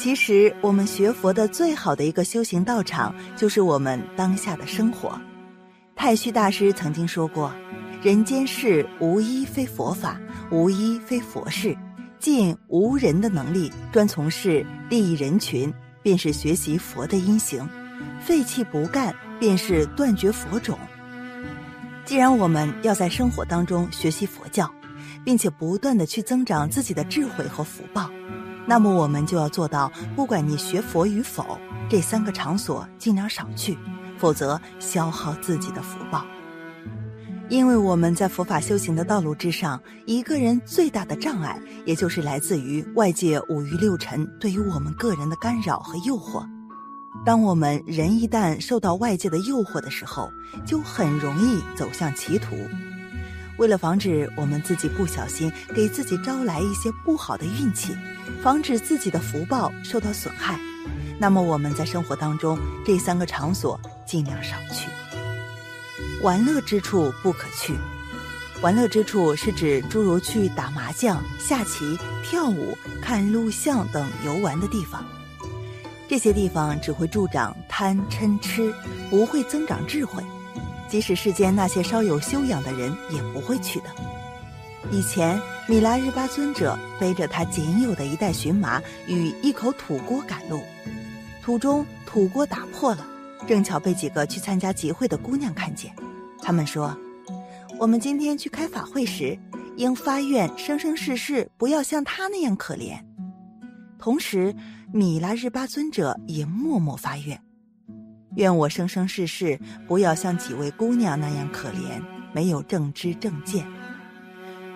其实，我们学佛的最好的一个修行道场，就是我们当下的生活。太虚大师曾经说过：“人间事无一非佛法，无一非佛事。尽无人的能力，专从事利益人群，便是学习佛的因行；废弃不干，便是断绝佛种。”既然我们要在生活当中学习佛教，并且不断的去增长自己的智慧和福报。那么我们就要做到，不管你学佛与否，这三个场所尽量少去，否则消耗自己的福报。因为我们在佛法修行的道路之上，一个人最大的障碍，也就是来自于外界五欲六尘对于我们个人的干扰和诱惑。当我们人一旦受到外界的诱惑的时候，就很容易走向歧途。为了防止我们自己不小心给自己招来一些不好的运气，防止自己的福报受到损害，那么我们在生活当中这三个场所尽量少去。玩乐之处不可去。玩乐之处是指诸如去打麻将、下棋、跳舞、看录像等游玩的地方。这些地方只会助长贪嗔痴，不会增长智慧。即使世间那些稍有修养的人也不会去的。以前，米拉日巴尊者背着他仅有的一袋荨麻与一口土锅赶路，途中土锅打破了，正巧被几个去参加集会的姑娘看见。他们说：“我们今天去开法会时，应发愿生生世世不要像他那样可怜。”同时，米拉日巴尊者也默默发愿。愿我生生世世不要像几位姑娘那样可怜，没有正知正见，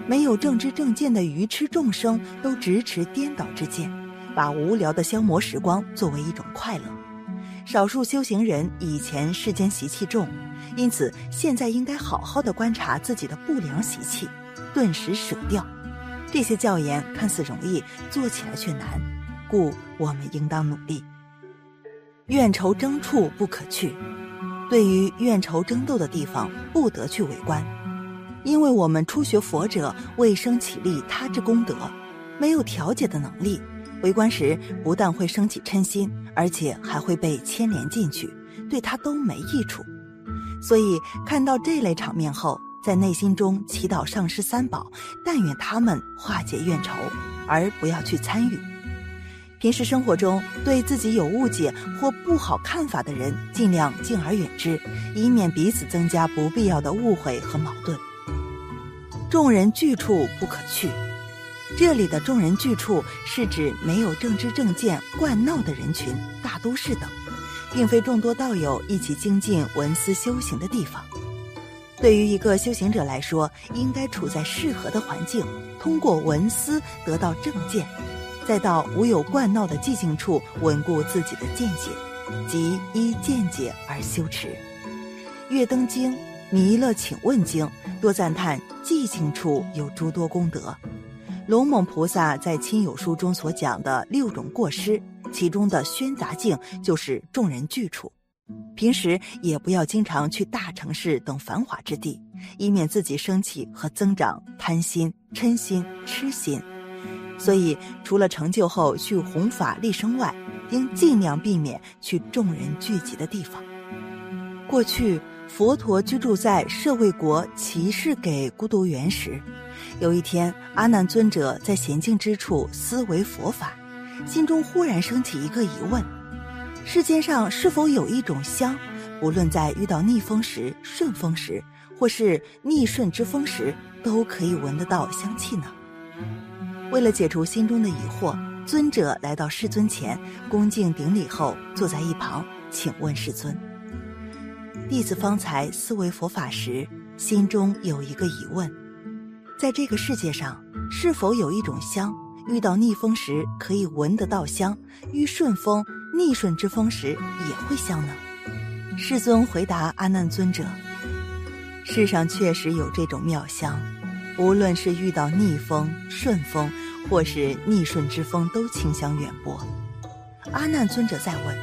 没有正知正见的愚痴众生都直持颠倒之见，把无聊的消磨时光作为一种快乐。少数修行人以前世间习气重，因此现在应该好好的观察自己的不良习气，顿时舍掉。这些教言看似容易，做起来却难，故我们应当努力。怨仇争处不可去，对于怨仇争斗的地方，不得去围观，因为我们初学佛者未生起利他之功德，没有调解的能力，围观时不但会升起嗔心，而且还会被牵连进去，对他都没益处。所以看到这类场面后，在内心中祈祷上师三宝，但愿他们化解怨仇，而不要去参与。平时生活中，对自己有误解或不好看法的人，尽量敬而远之，以免彼此增加不必要的误会和矛盾。众人聚处不可去，这里的众人聚处是指没有正知正见、惯闹的人群，大都市等，并非众多道友一起精进文思修行的地方。对于一个修行者来说，应该处在适合的环境，通过文思得到正见。再到无有惯闹的寂静处，稳固自己的见解，即依见解而修持。《月灯经》《弥勒请问经》多赞叹寂静处有诸多功德。龙猛菩萨在亲友书中所讲的六种过失，其中的喧杂境就是众人聚处。平时也不要经常去大城市等繁华之地，以免自己升起和增长贪心、嗔心、痴心。所以，除了成就后去弘法立生外，应尽量避免去众人聚集的地方。过去，佛陀居住在舍卫国齐氏给孤独园时，有一天，阿难尊者在娴静之处思维佛法，心中忽然升起一个疑问：世间上是否有一种香，无论在遇到逆风时、顺风时，或是逆顺之风时，都可以闻得到香气呢？为了解除心中的疑惑，尊者来到世尊前，恭敬顶礼后，坐在一旁，请问世尊：“弟子方才思维佛法时，心中有一个疑问，在这个世界上，是否有一种香，遇到逆风时可以闻得到香，遇顺风、逆顺之风时也会香呢？”世尊回答阿难尊者：“世上确实有这种妙香。”无论是遇到逆风、顺风，或是逆顺之风，都清香远播。阿难尊者再问：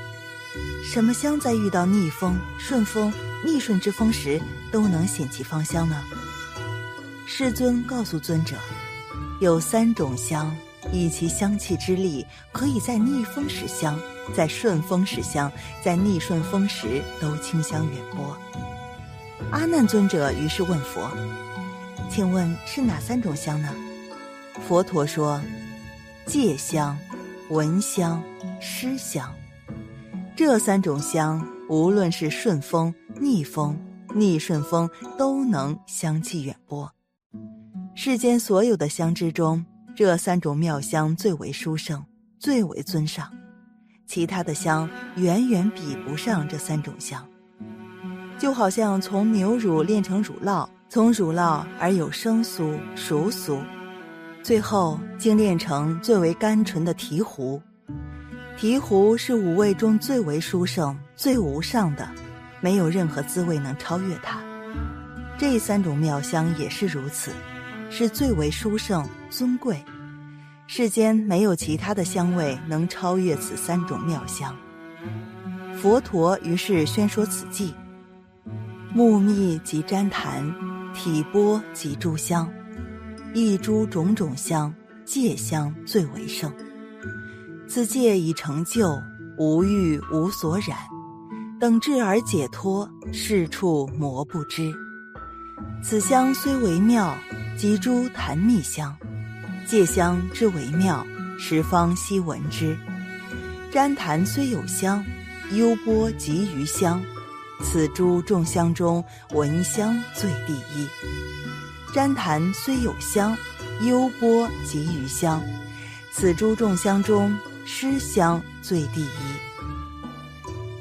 什么香在遇到逆风、顺风、逆顺之风时都能显其芳香呢？世尊告诉尊者：有三种香，以其香气之力，可以在逆风时香，在顺风时香，在逆顺风时都清香远播。阿难尊者于是问佛：“请问是哪三种香呢？”佛陀说：“戒香、闻香、施香。这三种香，无论是顺风、逆风、逆顺风，都能香气远播。世间所有的香之中。”这三种妙香最为殊胜，最为尊上，其他的香远远比不上这三种香。就好像从牛乳炼成乳酪，从乳酪而有生酥、熟酥，最后精炼成最为甘醇的醍醐。醍醐是五味中最为殊胜、最无上的，没有任何滋味能超越它。这三种妙香也是如此。是最为殊胜尊贵，世间没有其他的香味能超越此三种妙香。佛陀于是宣说此偈：木密即旃檀，体波即诸香，一诸种种香，戒香最为胜。此戒已成就，无欲无所染，等至而解脱，是处魔不知。此香虽为妙。即诸檀蜜香，戒香之为妙，十方悉闻之。旃檀虽有香，幽波及余香。此诸众香中，闻香最第一。旃檀虽有香，幽波及余香。此诸众香中，施香最第一。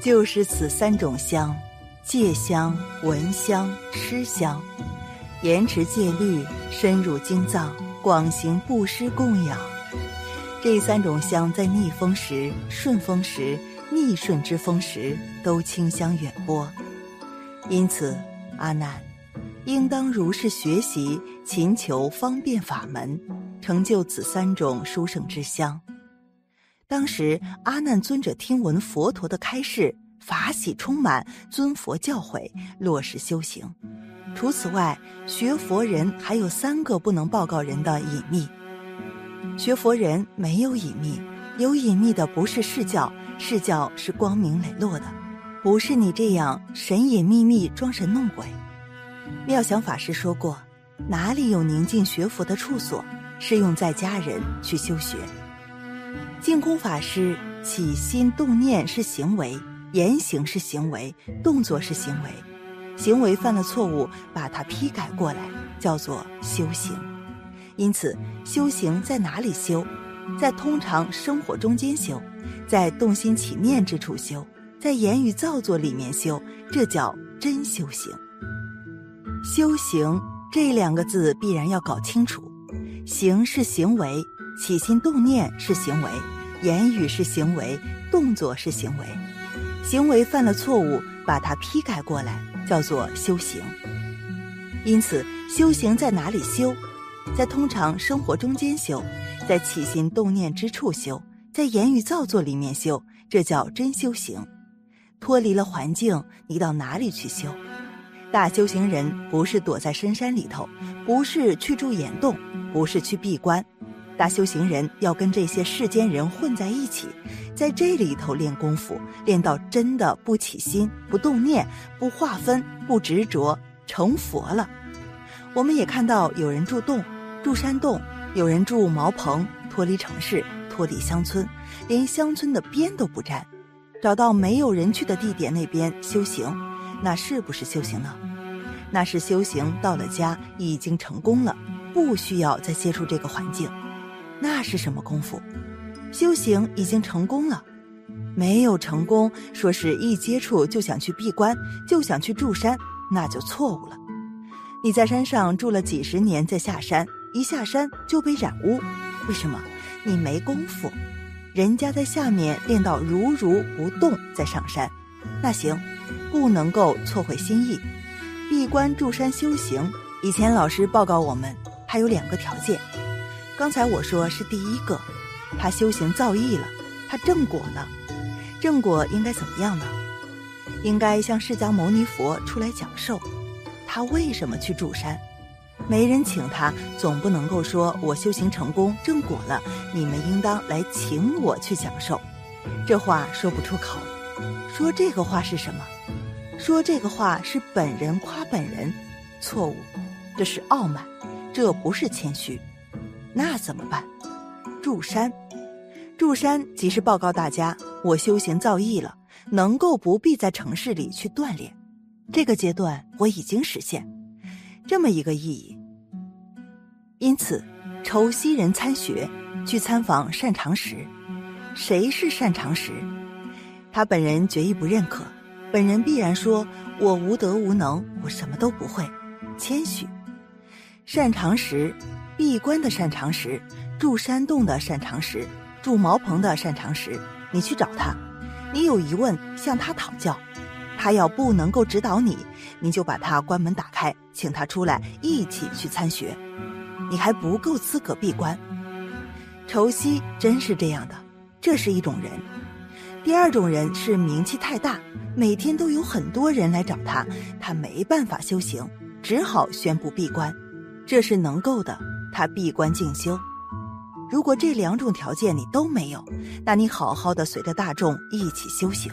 就是此三种香：戒香、闻香、施香。严持戒律，深入经藏，广行布施供养。这三种香在逆风时、顺风时、逆顺之风时都清香远播。因此，阿难，应当如是学习，勤求方便法门，成就此三种殊胜之香。当时，阿难尊者听闻佛陀的开示，法喜充满，尊佛教诲，落实修行。除此外，学佛人还有三个不能报告人的隐秘。学佛人没有隐秘，有隐秘的不是世教，释教是光明磊落的，不是你这样神隐秘秘装神弄鬼。妙想法师说过，哪里有宁静学佛的处所，适用在家人去修学。净空法师起心动念是行为，言行是行为，动作是行为。行为犯了错误，把它批改过来，叫做修行。因此，修行在哪里修？在通常生活中间修，在动心起念之处修，在言语造作里面修，这叫真修行。修行这两个字必然要搞清楚：行是行为，起心动念是行为，言语是行为，动作是行为。行为犯了错误，把它批改过来。叫做修行，因此修行在哪里修？在通常生活中间修，在起心动念之处修，在言语造作里面修，这叫真修行。脱离了环境，你到哪里去修？大修行人不是躲在深山里头，不是去住岩洞，不是去闭关。大修行人要跟这些世间人混在一起，在这里头练功夫，练到真的不起心、不动念、不划分、不执着，成佛了。我们也看到有人住洞、住山洞，有人住茅棚，脱离城市，脱离乡村，连乡村的边都不沾，找到没有人去的地点那边修行，那是不是修行呢？那是修行到了家已经成功了，不需要再接触这个环境。那是什么功夫？修行已经成功了，没有成功，说是一接触就想去闭关，就想去住山，那就错误了。你在山上住了几十年，再下山，一下山就被染污，为什么？你没功夫。人家在下面练到如如不动，再上山，那行，不能够错会心意。闭关住山修行，以前老师报告我们，他有两个条件。刚才我说是第一个，他修行造诣了，他正果了，正果应该怎么样呢？应该向释迦牟尼佛出来讲授，他为什么去住山？没人请他，总不能够说我修行成功正果了，你们应当来请我去享受。这话说不出口。说这个话是什么？说这个话是本人夸本人，错误，这是傲慢，这不是谦虚。那怎么办？住山，住山即是报告大家，我修行造诣了，能够不必在城市里去锻炼。这个阶段我已经实现，这么一个意义。因此，筹西人参学，去参访擅长时。谁是擅长时？他本人决意不认可，本人必然说：“我无德无能，我什么都不会。”谦虚。擅长时，闭关的擅长时，住山洞的擅长时，住茅棚的擅长时，你去找他，你有疑问向他讨教。他要不能够指导你，你就把他关门打开，请他出来一起去参学。你还不够资格闭关。愁西真是这样的，这是一种人。第二种人是名气太大，每天都有很多人来找他，他没办法修行，只好宣布闭关。这是能够的，他闭关静修。如果这两种条件你都没有，那你好好的随着大众一起修行。